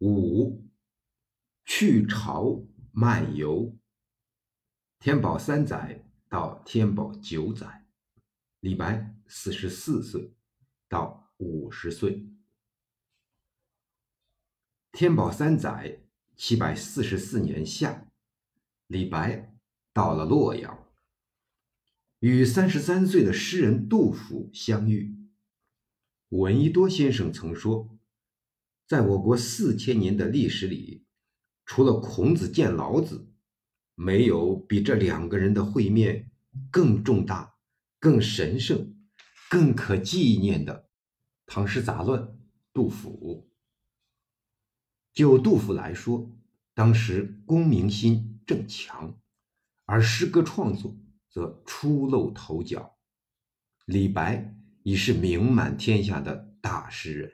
五去朝漫游。天宝三载到天宝九载，李白四十四岁到五十岁。天宝三载，七百四十四年夏，李白到了洛阳，与三十三岁的诗人杜甫相遇。闻一多先生曾说，在我国四千年的历史里，除了孔子见老子，没有比这两个人的会面更重大、更神圣、更可纪念的。唐诗杂乱，杜甫。就杜甫来说，当时功名心正强，而诗歌创作则初露头角。李白已是名满天下的大诗人。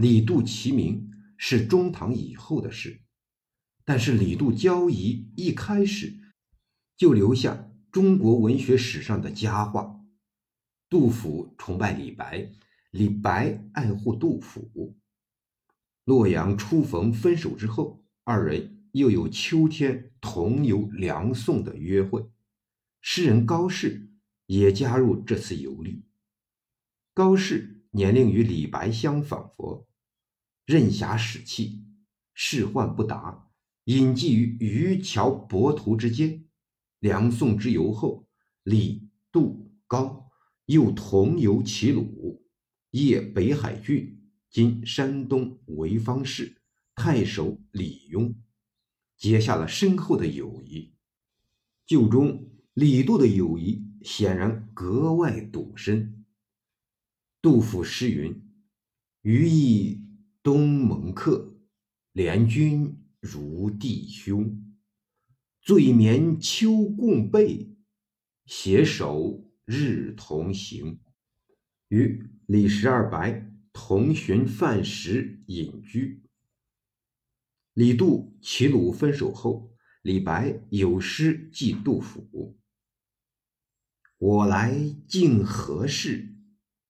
李杜齐名是中唐以后的事，但是李杜交谊一开始就留下中国文学史上的佳话。杜甫崇拜李白，李白爱护杜甫。洛阳初逢分手之后，二人又有秋天同游梁宋的约会。诗人高适也加入这次游历。高适年龄与李白相仿佛，任侠使气，仕宦不达，隐迹于渔樵泊图之间。梁宋之游后，李、杜、高又同游齐鲁，谒北海郡。今山东潍坊市太守李邕，结下了深厚的友谊。旧中李杜的友谊显然格外笃深。杜甫诗云：“余意东盟客，联君如弟兄。醉眠秋共被，携手日同行。”与李十二白。同寻饭食隐居。李杜齐鲁分手后，李白有诗寄杜甫：“我来竟何事？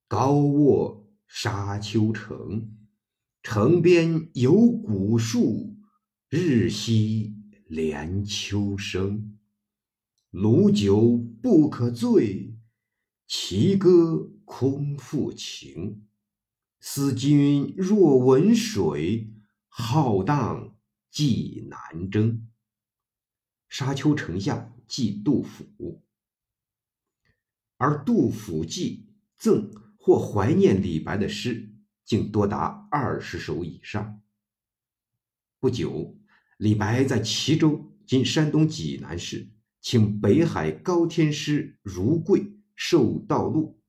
高卧沙丘城。城边有古树，日夕连秋声。鲁酒不可醉，齐歌空复情。”思君若闻水，浩荡寄南征。沙丘城下寄杜甫，而杜甫寄赠或怀念李白的诗，竟多达二十首以上。不久，李白在齐州（今山东济南市）请北海高天师如贵授道路，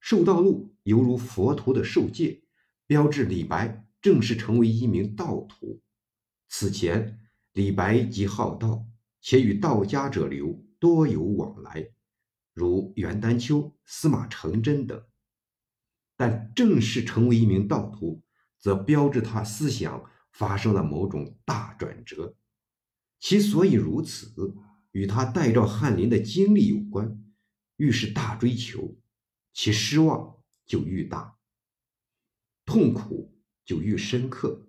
授道路。犹如佛陀的受戒，标志李白正式成为一名道徒。此前，李白即好道，且与道家者流多有往来，如袁丹丘、司马承祯等。但正式成为一名道徒，则标志他思想发生了某种大转折。其所以如此，与他代召翰林的经历有关。愈是大追求，其失望。就愈大，痛苦就愈深刻，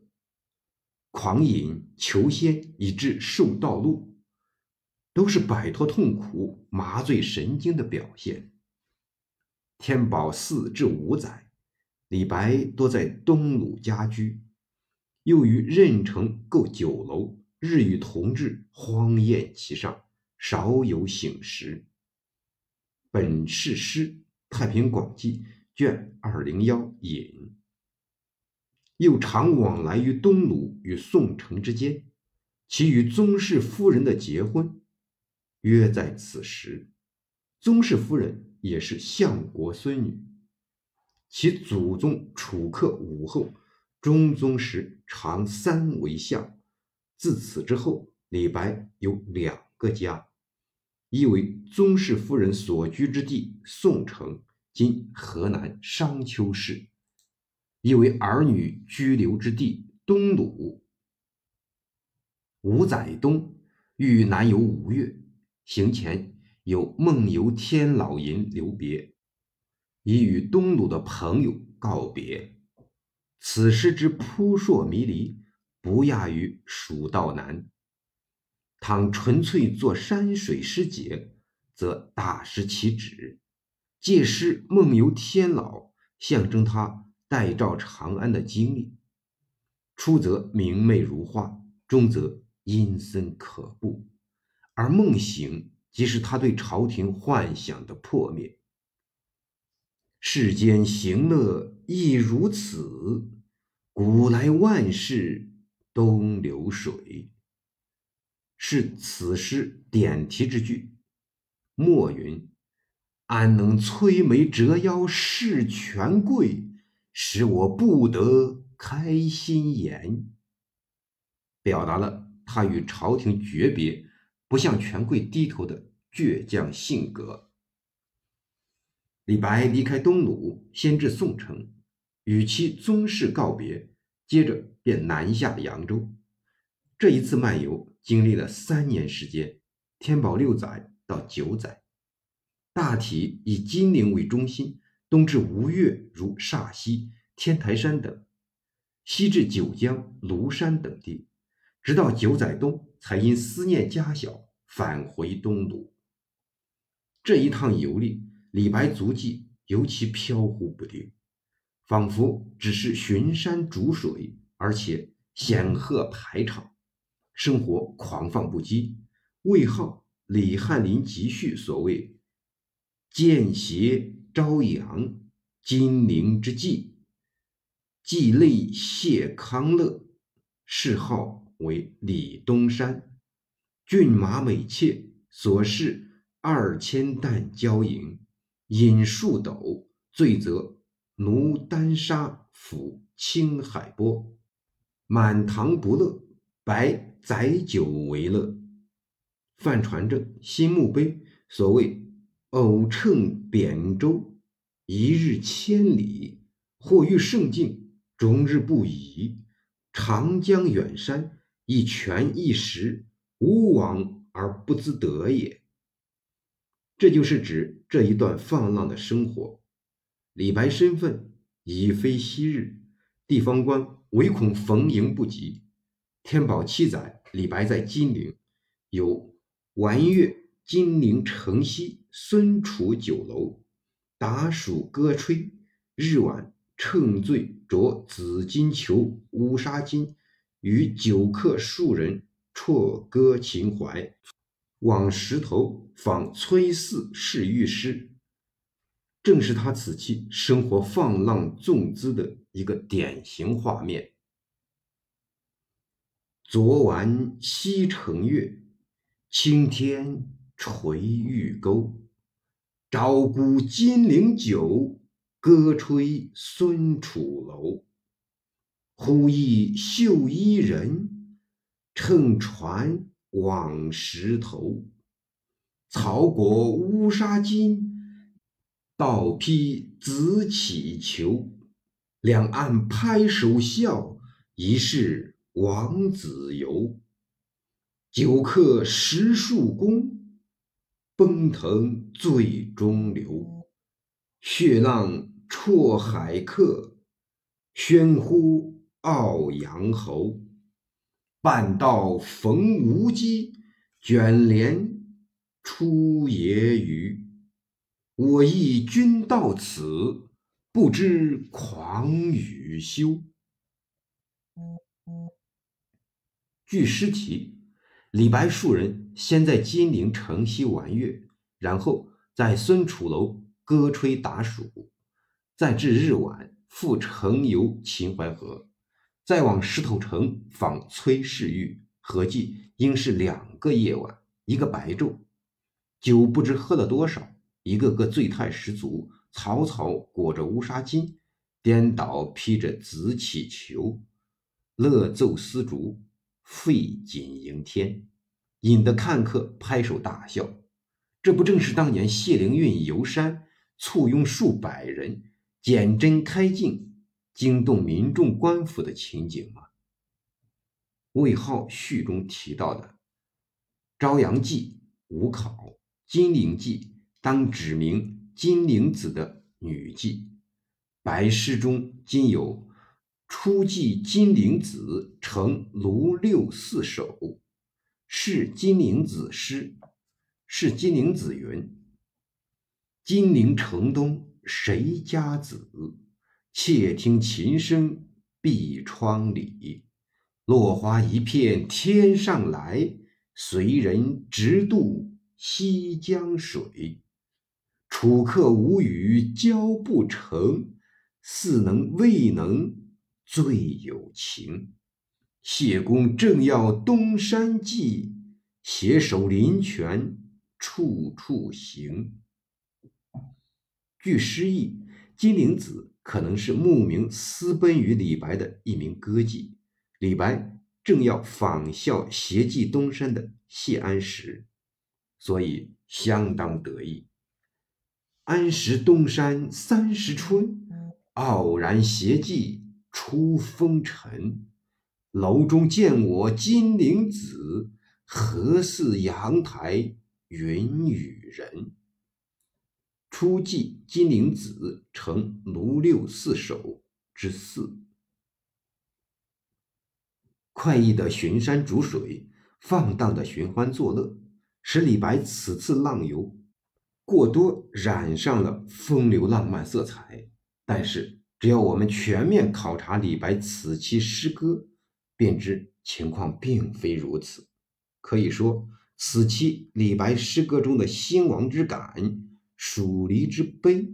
狂饮求仙以致受道路，都是摆脱痛苦、麻醉神经的表现。天宝四至五载，李白多在东鲁家居，又于任城购酒楼，日与同志荒宴其上，少有醒时。本是诗《太平广记》。卷二零幺引，又常往来于东鲁与宋城之间，其与宗室夫人的结婚，约在此时。宗室夫人也是相国孙女，其祖宗楚客武后中宗时常三为相。自此之后，李白有两个家，一为宗室夫人所居之地宋城。今河南商丘市，一为儿女居留之地东鲁。五载东遇南游吴越，行前有梦游天老吟留别，已与东鲁的朋友告别。此诗之扑朔迷离，不亚于《蜀道难》。倘纯粹作山水诗节，则大失其旨。借诗梦游天老，象征他代赵长安的经历。初则明媚如画，中则阴森可怖，而梦醒即是他对朝廷幻想的破灭。世间行乐亦如此，古来万事东流水。是此诗点题之句。末云：“安能摧眉折腰事权贵，使我不得开心颜。”表达了他与朝廷诀别、不向权贵低头的倔强性格。李白离开东鲁，先至宋城，与其宗室告别，接着便南下扬州。这一次漫游。经历了三年时间，天宝六载到九载，大体以金陵为中心，东至吴越如煞溪、天台山等，西至九江、庐山等地，直到九载冬，才因思念家小返回东都。这一趟游历，李白足迹尤其飘忽不定，仿佛只是巡山逐水，而且显赫排场。生活狂放不羁，魏浩、李翰林集序所谓“见斜朝阳，金陵之际”，既泪谢康乐，谥号为李东山。骏马美妾，所饰二千担交银，饮数斗，醉则奴丹砂抚青海波，满堂不乐，白。载酒为乐，范传正新墓碑所谓偶乘扁舟，一日千里，或遇胜境，终日不已。长江远山，一权一石，无往而不自得也。这就是指这一段放浪的生活。李白身份已非昔日，地方官唯恐逢迎不及。天宝七载。李白在金陵有玩乐金陵城西孙楚酒楼，打蜀歌吹，日晚乘醉着紫金裘乌纱巾，与酒客数人啜歌情怀，往石头访崔铒试御诗，正是他此期生活放浪纵姿的一个典型画面。昨晚西城月，青天垂玉钩。朝鼓金陵酒，歌吹孙楚楼。忽忆绣衣人，乘船往石头。曹国乌纱巾，倒披紫绮裘。两岸拍手笑，疑是。王子游，酒客十数公，奔腾醉中流。血浪绰海客，喧呼傲阳侯。半道逢无机，卷帘出野雨。我忆君到此，不知狂与休。据诗题，李白数人先在金陵城西玩乐，然后在孙楚楼歌吹打暑，再至日晚复乘游秦淮河，再往石头城访崔氏玉，合计应是两个夜晚，一个白昼。酒不知喝了多少，一个个醉态十足，草草裹着乌纱巾，颠倒披着紫气裘，乐奏丝竹。费锦迎天，引得看客拍手大笑。这不正是当年谢灵运游山，簇拥数百人，减针开镜，惊动民众官府的情景吗？魏浩序中提到的《朝阳记》无考，《金陵记》当指明金陵子的女妓。白诗中今有初记金陵子成卢六四首，是金陵子诗。是金陵子云：“金陵城东谁家子？窃听琴声闭窗里。落花一片天上来，随人直渡西江水。楚客无语交不成，似能未能最有情。谢公正要东山计，携手临泉。”处处行。据诗意，金陵子可能是慕名私奔于李白的一名歌妓。李白正要仿效携妓东山的谢安石，所以相当得意。安石东山三十春，傲然携妓出风尘。楼中见我金陵子，何似阳台？云雨人，初记金陵子成卢六四首之四。快意的巡山逐水，放荡的寻欢作乐，使李白此次浪游过多染上了风流浪漫色彩。但是，只要我们全面考察李白此期诗歌，便知情况并非如此。可以说。此期李白诗歌中的兴亡之感、蜀离之悲，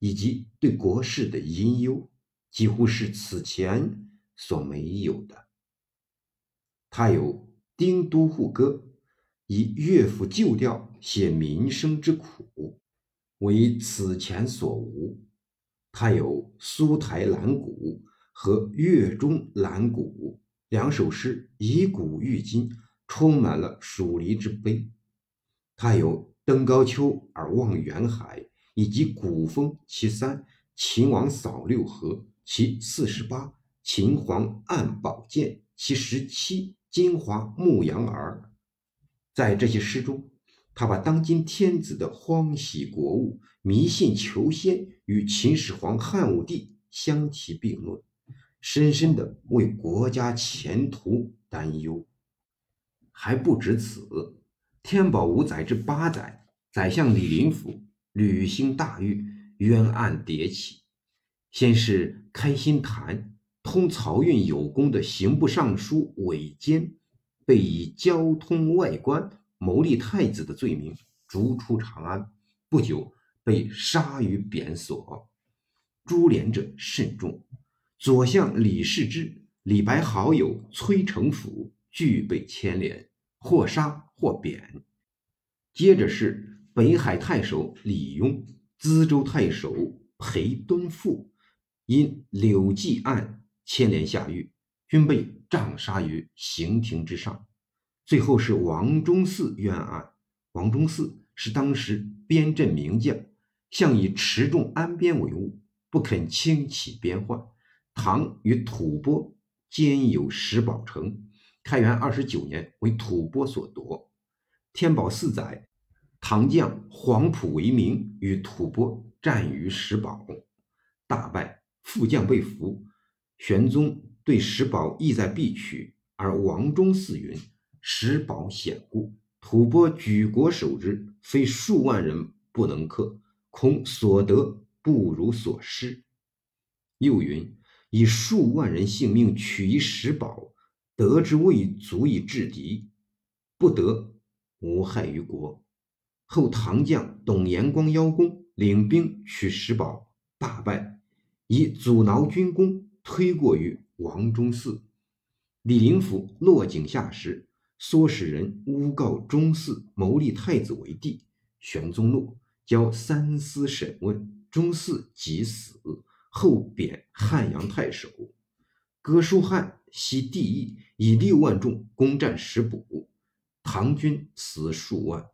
以及对国事的隐忧，几乎是此前所没有的。他有《丁都护歌》，以乐府旧调写民生之苦，为此前所无。他有《苏台兰谷》和《月中兰谷》两首诗，以古喻今。充满了蜀离之悲，他有“登高丘而望远海”，以及《古风其三》“秦王扫六合”其四十八，“秦皇按宝剑”其十七，“金华牧羊儿”。在这些诗中，他把当今天子的欢喜国务、迷信求仙与秦始皇汉武帝相提并论，深深的为国家前途担忧。还不止此，天宝五载至八载，宰相李林甫屡兴大狱，冤案迭起。先是开心坛通漕运有功的刑部尚书韦坚，被以交通外官、谋立太子的罪名逐出长安，不久被杀于贬所。株连者甚众，左相李世之、李白好友崔成甫俱被牵连。或杀或贬，接着是北海太守李邕、资州太守裴敦富，因柳记案牵连下狱，均被杖杀于刑庭之上。最后是王忠嗣冤案。王忠嗣是当时边镇名将，向以持重安边为务，不肯轻启边患。唐与吐蕃兼有石宝城。开元二十九年，为吐蕃所夺。天宝四载，唐将黄埔为名与吐蕃战于石堡，大败，副将被俘。玄宗对石堡意在必取，而王忠嗣云：“石堡险固，吐蕃举国守之，非数万人不能克，恐所得不如所失。”又云：“以数万人性命取一石堡。”得之未足以制敌，不得无害于国。后唐将董延光邀功，领兵取石堡，大败，以阻挠军功推过于王忠嗣。李林甫落井下石，唆使人诬告忠嗣谋立太子为帝。玄宗怒，交三司审问，忠嗣即死，后贬汉阳太守。哥舒翰。西帝义以六万众攻占石堡，唐军死数万。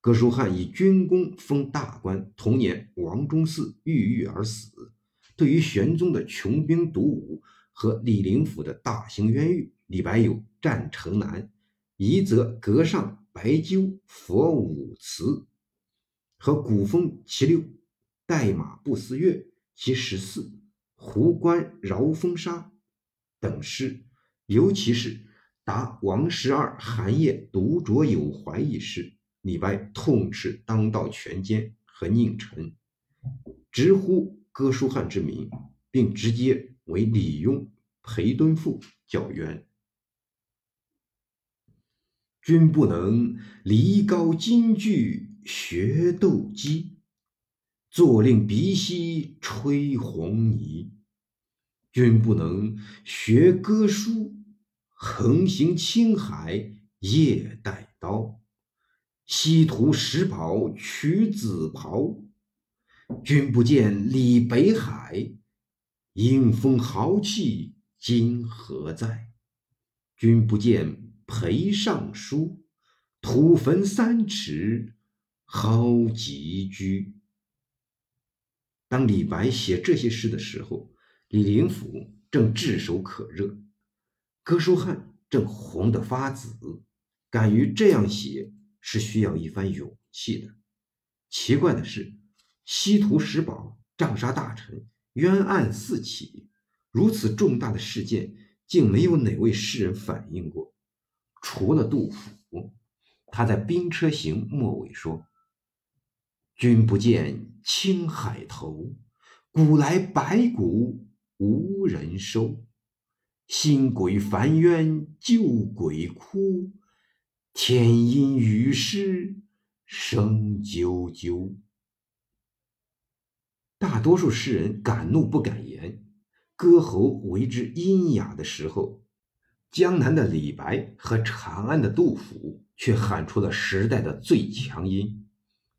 哥舒翰以军功封大官。同年，王忠嗣郁郁而死。对于玄宗的穷兵黩武和李林甫的大型冤狱，李白有《战城南》，夷则阁上白鸠佛五祠和《古风其六》，代马不思月其十四，胡关饶风沙。等诗，尤其是答王十二寒夜独酌有怀一事，李白痛斥当道权奸和佞臣，直呼哥舒翰之名，并直接为李邕、裴敦富叫冤。君不能离高金句学斗鸡，坐令鼻息吹红泥。君不能学歌书，横行青海夜带刀，西图石宝取紫袍。君不见李北海，英风豪气今何在？君不见裴尚书，土坟三尺蒿棘居。当李白写这些诗的时候，李林甫正炙手可热，哥舒翰正红得发紫，敢于这样写是需要一番勇气的。奇怪的是，西屠石宝杖杀大臣，冤案四起，如此重大的事件，竟没有哪位诗人反映过，除了杜甫。他在《兵车行》末尾说：“君不见青海头，古来白骨。”无人收，新鬼烦冤旧鬼哭，天阴雨湿声啾啾。大多数诗人敢怒不敢言，歌喉为之阴哑的时候，江南的李白和长安的杜甫却喊出了时代的最强音，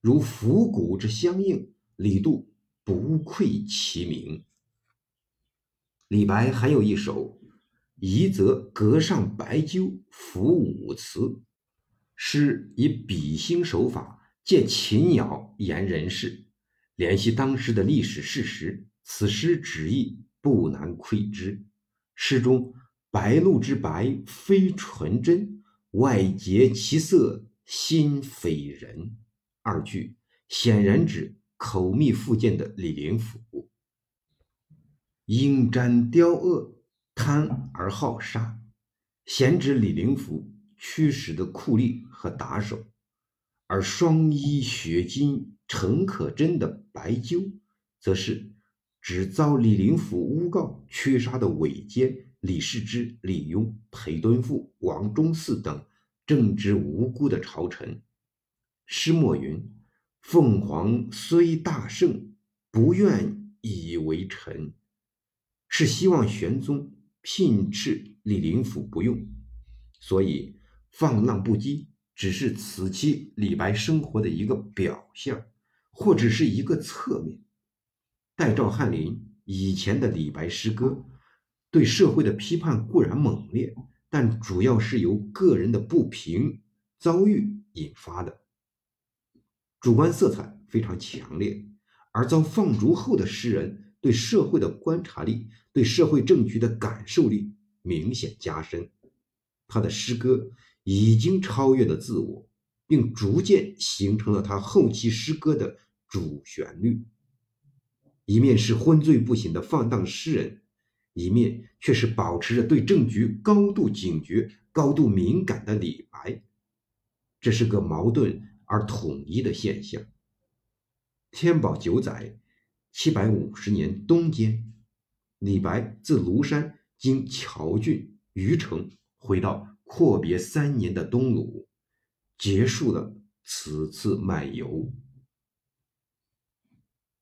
如府鼓之相应，李杜不愧其名。李白还有一首《夷则阁上白鸠赋舞词》，诗以比兴手法借禽鸟言人事，联系当时的历史事实，此诗旨意不难窥之。诗中“白鹭之白非纯真，外结其色心非人”二句，显然指口蜜腹剑的李林甫。应瞻雕恶，贪而好杀，贤侄李林甫驱使的酷吏和打手；而双衣雪金诚可贞的白鸠，则是只遭李林甫诬告驱杀的伪奸李世之、李邕、裴敦富、王忠嗣等正直无辜的朝臣。诗末云：“凤凰虽大圣，不愿以为臣。”是希望玄宗聘斥李林甫不用，所以放浪不羁只是此期李白生活的一个表象，或者是一个侧面。代赵翰林以前的李白诗歌，对社会的批判固然猛烈，但主要是由个人的不平遭遇引发的，主观色彩非常强烈。而遭放逐后的诗人。对社会的观察力，对社会政局的感受力明显加深。他的诗歌已经超越了自我，并逐渐形成了他后期诗歌的主旋律。一面是昏醉不醒的放荡诗人，一面却是保持着对政局高度警觉、高度敏感的李白。这是个矛盾而统一的现象。天宝九载。七百五十年冬间，李白自庐山经谯郡、虞城，回到阔别三年的东鲁，结束了此次漫游。